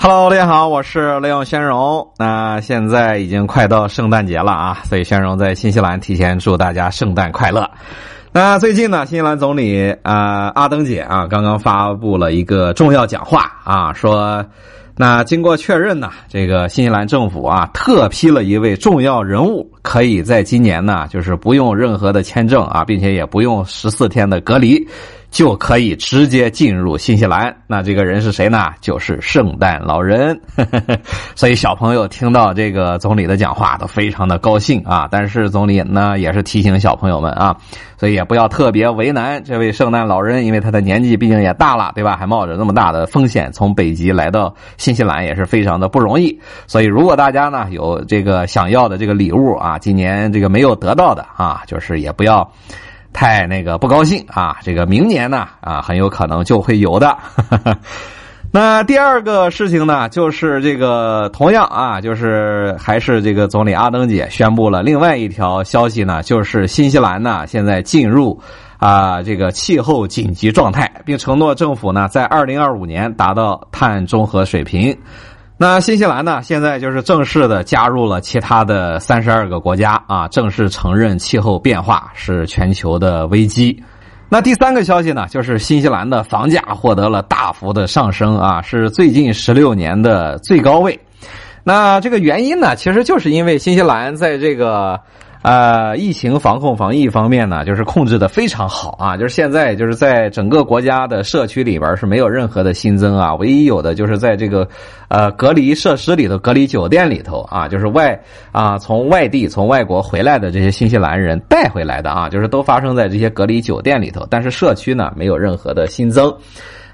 Hello，大家好，我是雷永轩荣。那现在已经快到圣诞节了啊，所以轩荣在新西兰提前祝大家圣诞快乐。那最近呢，新西兰总理啊阿登姐啊刚刚发布了一个重要讲话啊，说那经过确认呢，这个新西兰政府啊特批了一位重要人物，可以在今年呢就是不用任何的签证啊，并且也不用十四天的隔离。就可以直接进入新西兰。那这个人是谁呢？就是圣诞老人。所以小朋友听到这个总理的讲话都非常的高兴啊。但是总理呢也是提醒小朋友们啊，所以也不要特别为难这位圣诞老人，因为他的年纪毕竟也大了，对吧？还冒着那么大的风险从北极来到新西兰，也是非常的不容易。所以如果大家呢有这个想要的这个礼物啊，今年这个没有得到的啊，就是也不要。太那个不高兴啊！这个明年呢啊，很有可能就会有的。那第二个事情呢，就是这个同样啊，就是还是这个总理阿登姐宣布了另外一条消息呢，就是新西兰呢现在进入啊这个气候紧急状态，并承诺政府呢在二零二五年达到碳中和水平。那新西兰呢？现在就是正式的加入了其他的三十二个国家啊，正式承认气候变化是全球的危机。那第三个消息呢，就是新西兰的房价获得了大幅的上升啊，是最近十六年的最高位。那这个原因呢，其实就是因为新西兰在这个。呃，疫情防控防疫方面呢，就是控制的非常好啊，就是现在就是在整个国家的社区里边是没有任何的新增啊，唯一有的就是在这个呃隔离设施里头、隔离酒店里头啊，就是外啊从外地从外国回来的这些新西兰人带回来的啊，就是都发生在这些隔离酒店里头，但是社区呢没有任何的新增。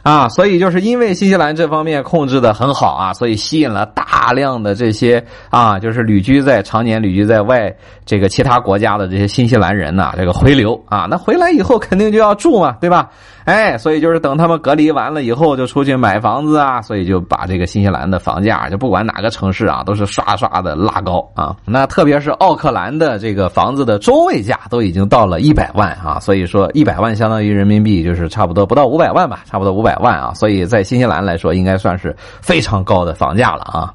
啊，所以就是因为新西兰这方面控制的很好啊，所以吸引了大量的这些啊，就是旅居在常年旅居在外这个其他国家的这些新西兰人呐，这个回流啊，那回来以后肯定就要住嘛，对吧？哎，所以就是等他们隔离完了以后，就出去买房子啊，所以就把这个新西兰的房价，就不管哪个城市啊，都是刷刷的拉高啊。那特别是奥克兰的这个房子的中位价都已经到了一百万啊，所以说一百万相当于人民币就是差不多不到五百万吧，差不多五百百万啊，所以在新西兰来说，应该算是非常高的房价了啊。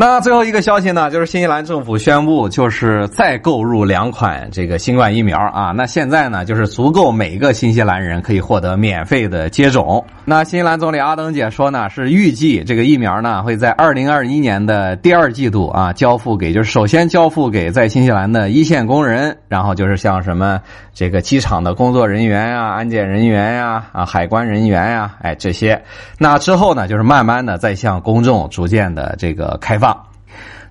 那最后一个消息呢，就是新西兰政府宣布，就是再购入两款这个新冠疫苗啊。那现在呢，就是足够每个新西兰人可以获得免费的接种。那新西兰总理阿登姐说呢，是预计这个疫苗呢会在二零二一年的第二季度啊交付给，就是首先交付给在新西兰的一线工人，然后就是像什么这个机场的工作人员呀、安检人员呀、啊海关人员呀，哎这些。那之后呢，就是慢慢的再向公众逐渐的这个开放。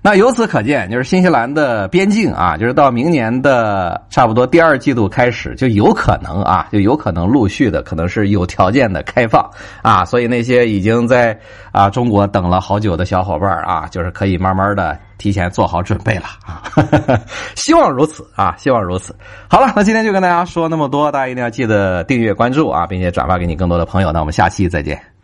那由此可见，就是新西兰的边境啊，就是到明年的差不多第二季度开始，就有可能啊，就有可能陆续的，可能是有条件的开放啊。所以那些已经在啊中国等了好久的小伙伴啊，就是可以慢慢的提前做好准备了啊。希望如此啊，希望如此。好了，那今天就跟大家说那么多，大家一定要记得订阅关注啊，并且转发给你更多的朋友。那我们下期再见。